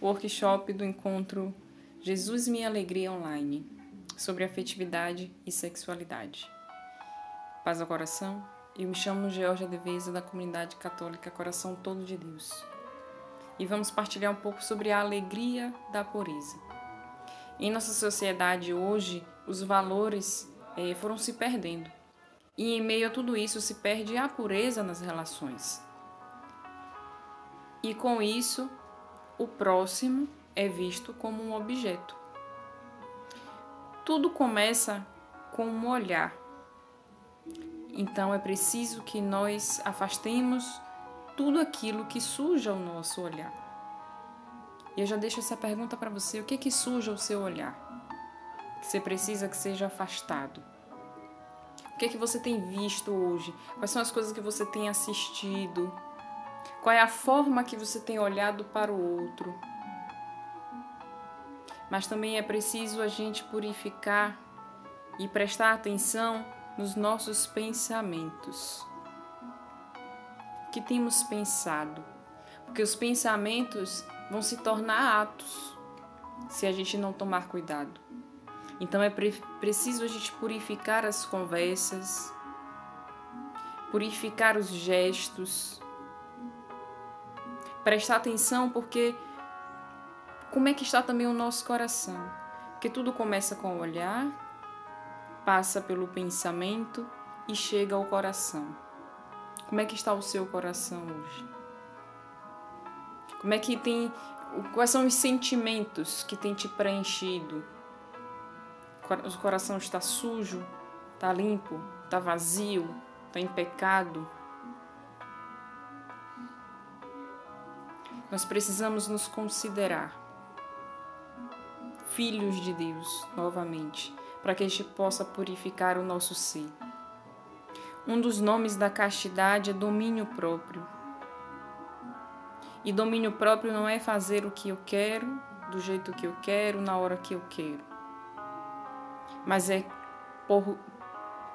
workshop do encontro Jesus Minha Alegria Online sobre afetividade e sexualidade. Paz ao coração, eu me chamo Georgia Deveza da comunidade católica Coração Todo de Deus. E vamos partilhar um pouco sobre a alegria da pureza. Em nossa sociedade hoje, os valores eh, foram se perdendo. E em meio a tudo isso se perde a pureza nas relações. E com isso, o próximo é visto como um objeto. Tudo começa com um olhar. Então é preciso que nós afastemos tudo aquilo que suja o nosso olhar. E eu já deixo essa pergunta para você: o que é que suja o seu olhar? Que você precisa que seja afastado? O que é que você tem visto hoje? Quais são as coisas que você tem assistido? Qual é a forma que você tem olhado para o outro? Mas também é preciso a gente purificar e prestar atenção nos nossos pensamentos. O que temos pensado? Porque os pensamentos vão se tornar atos se a gente não tomar cuidado. Então é pre preciso a gente purificar as conversas, purificar os gestos, prestar atenção porque como é que está também o nosso coração? Porque tudo começa com o olhar, passa pelo pensamento e chega ao coração. Como é que está o seu coração hoje? Como é que tem quais são os sentimentos que tem te preenchido? O coração está sujo, está limpo, está vazio, está em pecado. Nós precisamos nos considerar filhos de Deus novamente, para que a gente possa purificar o nosso ser. Um dos nomes da castidade é domínio próprio. E domínio próprio não é fazer o que eu quero, do jeito que eu quero, na hora que eu quero mas é por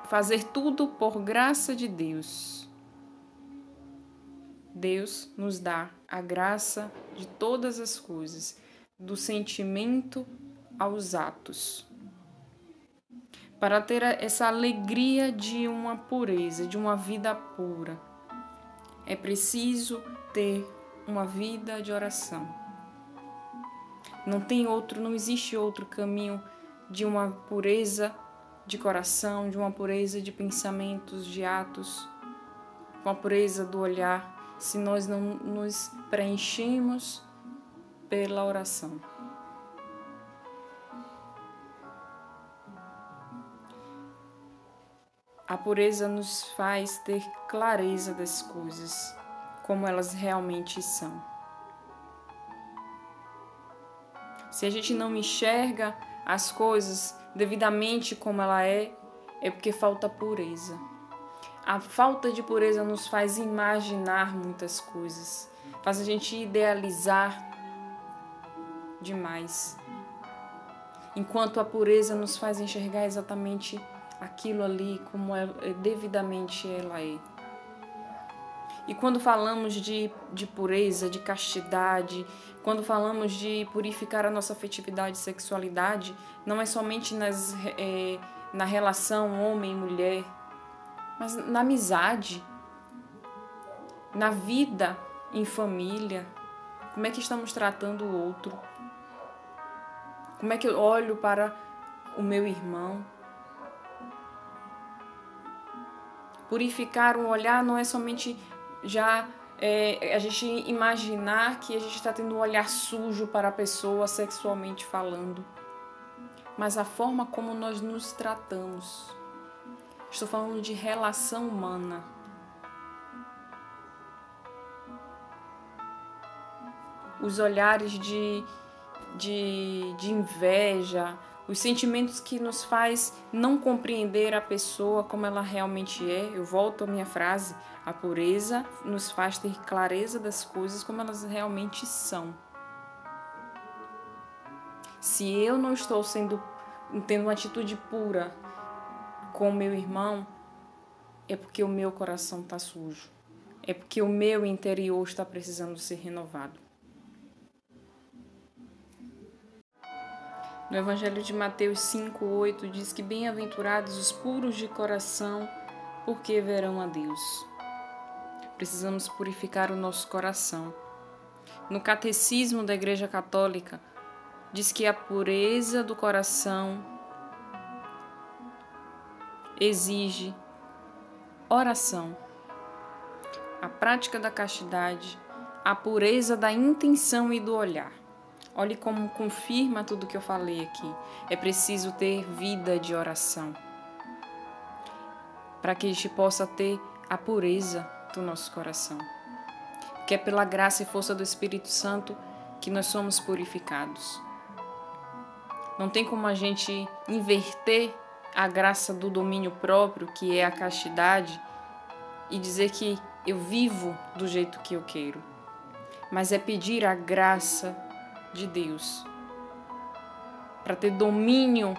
fazer tudo por graça de Deus. Deus nos dá a graça de todas as coisas, do sentimento aos atos. Para ter essa alegria de uma pureza, de uma vida pura, é preciso ter uma vida de oração. Não tem outro, não existe outro caminho de uma pureza de coração, de uma pureza de pensamentos, de atos, uma pureza do olhar, se nós não nos preenchemos pela oração. A pureza nos faz ter clareza das coisas, como elas realmente são. Se a gente não enxerga as coisas devidamente como ela é, é porque falta pureza. A falta de pureza nos faz imaginar muitas coisas, faz a gente idealizar demais. Enquanto a pureza nos faz enxergar exatamente aquilo ali como é, devidamente ela é. E quando falamos de, de pureza, de castidade, quando falamos de purificar a nossa afetividade e sexualidade, não é somente nas, é, na relação homem e mulher, mas na amizade, na vida em família. Como é que estamos tratando o outro? Como é que eu olho para o meu irmão? Purificar um olhar não é somente já é, a gente imaginar que a gente está tendo um olhar sujo para a pessoa sexualmente falando, mas a forma como nós nos tratamos. Estou falando de relação humana. Os olhares de, de, de inveja, os sentimentos que nos faz não compreender a pessoa como ela realmente é. Eu volto à minha frase: a pureza nos faz ter clareza das coisas como elas realmente são. Se eu não estou sendo tendo uma atitude pura com o meu irmão, é porque o meu coração está sujo. É porque o meu interior está precisando ser renovado. No Evangelho de Mateus 5:8 diz que bem-aventurados os puros de coração, porque verão a Deus. Precisamos purificar o nosso coração. No Catecismo da Igreja Católica diz que a pureza do coração exige oração. A prática da castidade, a pureza da intenção e do olhar. Olhe como confirma tudo que eu falei aqui. É preciso ter vida de oração para que a gente possa ter a pureza do nosso coração. Que é pela graça e força do Espírito Santo que nós somos purificados. Não tem como a gente inverter a graça do domínio próprio, que é a castidade, e dizer que eu vivo do jeito que eu quero. Mas é pedir a graça de Deus para ter domínio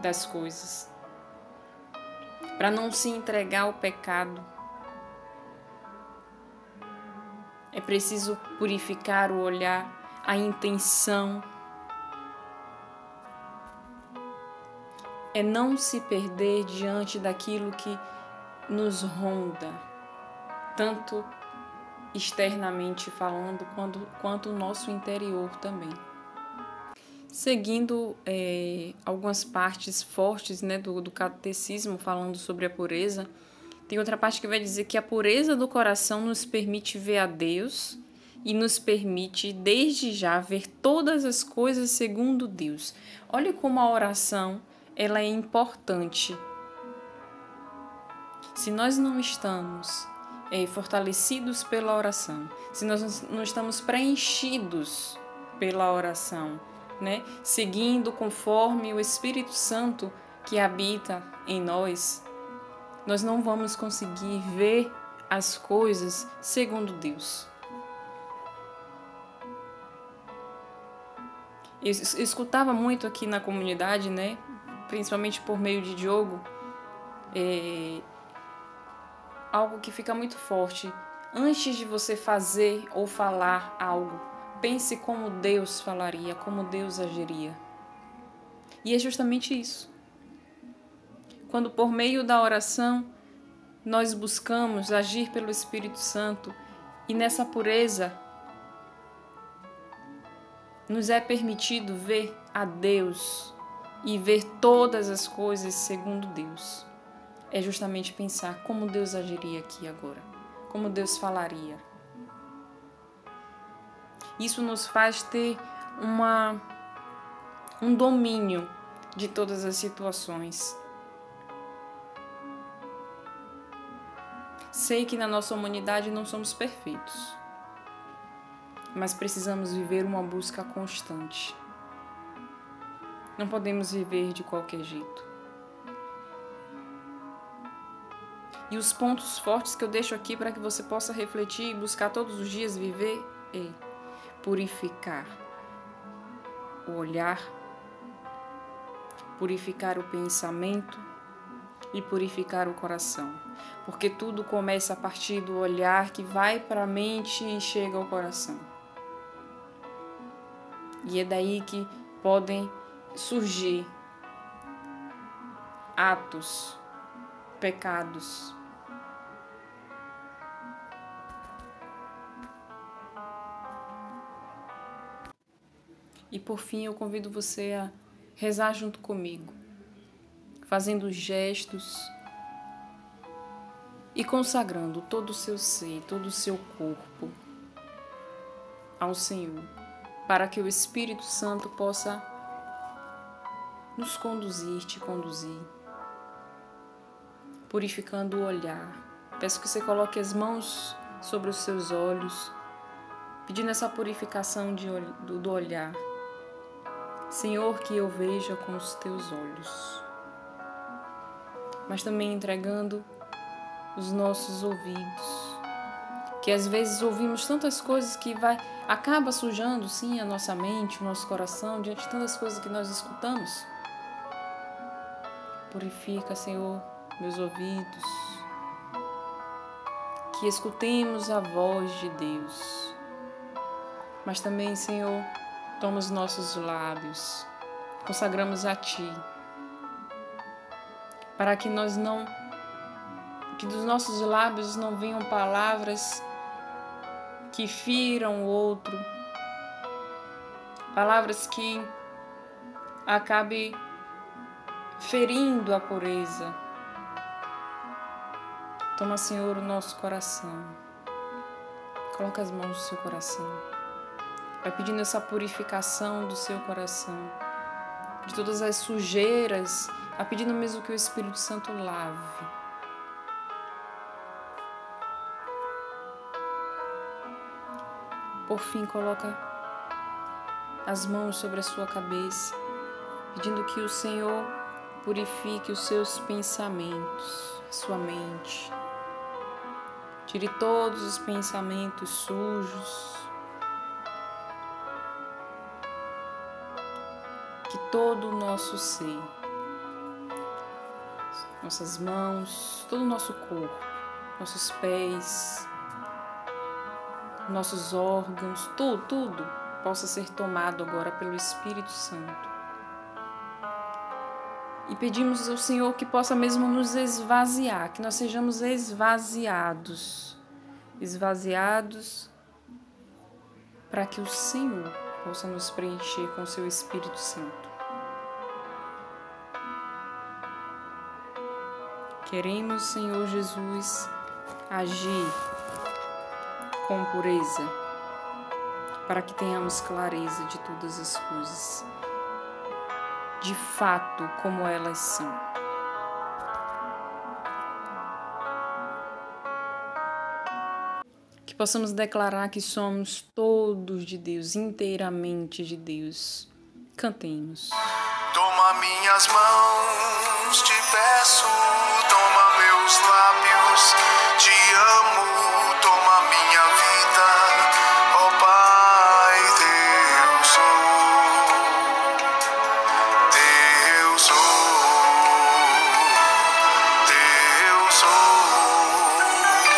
das coisas, para não se entregar ao pecado. É preciso purificar o olhar, a intenção. É não se perder diante daquilo que nos ronda, tanto externamente falando, quanto, quanto o nosso interior também. Seguindo é, algumas partes fortes né, do, do catecismo falando sobre a pureza, tem outra parte que vai dizer que a pureza do coração nos permite ver a Deus e nos permite, desde já, ver todas as coisas segundo Deus. Olha como a oração ela é importante. Se nós não estamos é, fortalecidos pela oração, se nós não estamos preenchidos pela oração, né, seguindo conforme o Espírito Santo que habita em nós, nós não vamos conseguir ver as coisas segundo Deus. Eu escutava muito aqui na comunidade, né, principalmente por meio de Diogo, é, algo que fica muito forte. Antes de você fazer ou falar algo, pense como Deus falaria, como Deus agiria. E é justamente isso. Quando por meio da oração nós buscamos agir pelo Espírito Santo e nessa pureza nos é permitido ver a Deus e ver todas as coisas segundo Deus é justamente pensar como Deus agiria aqui agora, como Deus falaria. Isso nos faz ter uma um domínio de todas as situações. Sei que na nossa humanidade não somos perfeitos, mas precisamos viver uma busca constante. Não podemos viver de qualquer jeito. E os pontos fortes que eu deixo aqui para que você possa refletir e buscar todos os dias viver é purificar o olhar, purificar o pensamento e purificar o coração. Porque tudo começa a partir do olhar que vai para a mente e chega ao coração. E é daí que podem surgir atos, pecados, E por fim, eu convido você a rezar junto comigo, fazendo gestos e consagrando todo o seu ser, todo o seu corpo ao Senhor, para que o Espírito Santo possa nos conduzir, te conduzir, purificando o olhar. Peço que você coloque as mãos sobre os seus olhos, pedindo essa purificação de, do, do olhar Senhor, que eu veja com os teus olhos, mas também entregando os nossos ouvidos, que às vezes ouvimos tantas coisas que vai acaba sujando sim a nossa mente, o nosso coração diante de tantas coisas que nós escutamos. Purifica, Senhor, meus ouvidos, que escutemos a voz de Deus. Mas também, Senhor, Toma os nossos lábios, consagramos a Ti, para que nós não, que dos nossos lábios não venham palavras que firam o outro, palavras que acabe ferindo a pureza. Toma, Senhor, o nosso coração. Coloca as mãos no seu coração. Vai pedindo essa purificação do seu coração, de todas as sujeiras, vai pedindo mesmo que o Espírito Santo lave. Por fim, coloca as mãos sobre a sua cabeça, pedindo que o Senhor purifique os seus pensamentos, sua mente. Tire todos os pensamentos sujos. Que todo o nosso ser, nossas mãos, todo o nosso corpo, nossos pés, nossos órgãos, tudo, tudo possa ser tomado agora pelo Espírito Santo. E pedimos ao Senhor que possa mesmo nos esvaziar, que nós sejamos esvaziados, esvaziados para que o Senhor possa nos preencher com o seu Espírito Santo. Queremos, Senhor Jesus, agir com pureza, para que tenhamos clareza de todas as coisas de fato como elas são. Que possamos declarar que somos todos de Deus, inteiramente de Deus. Cantemos. Toma minhas mãos, te peço, toma meus lábios, te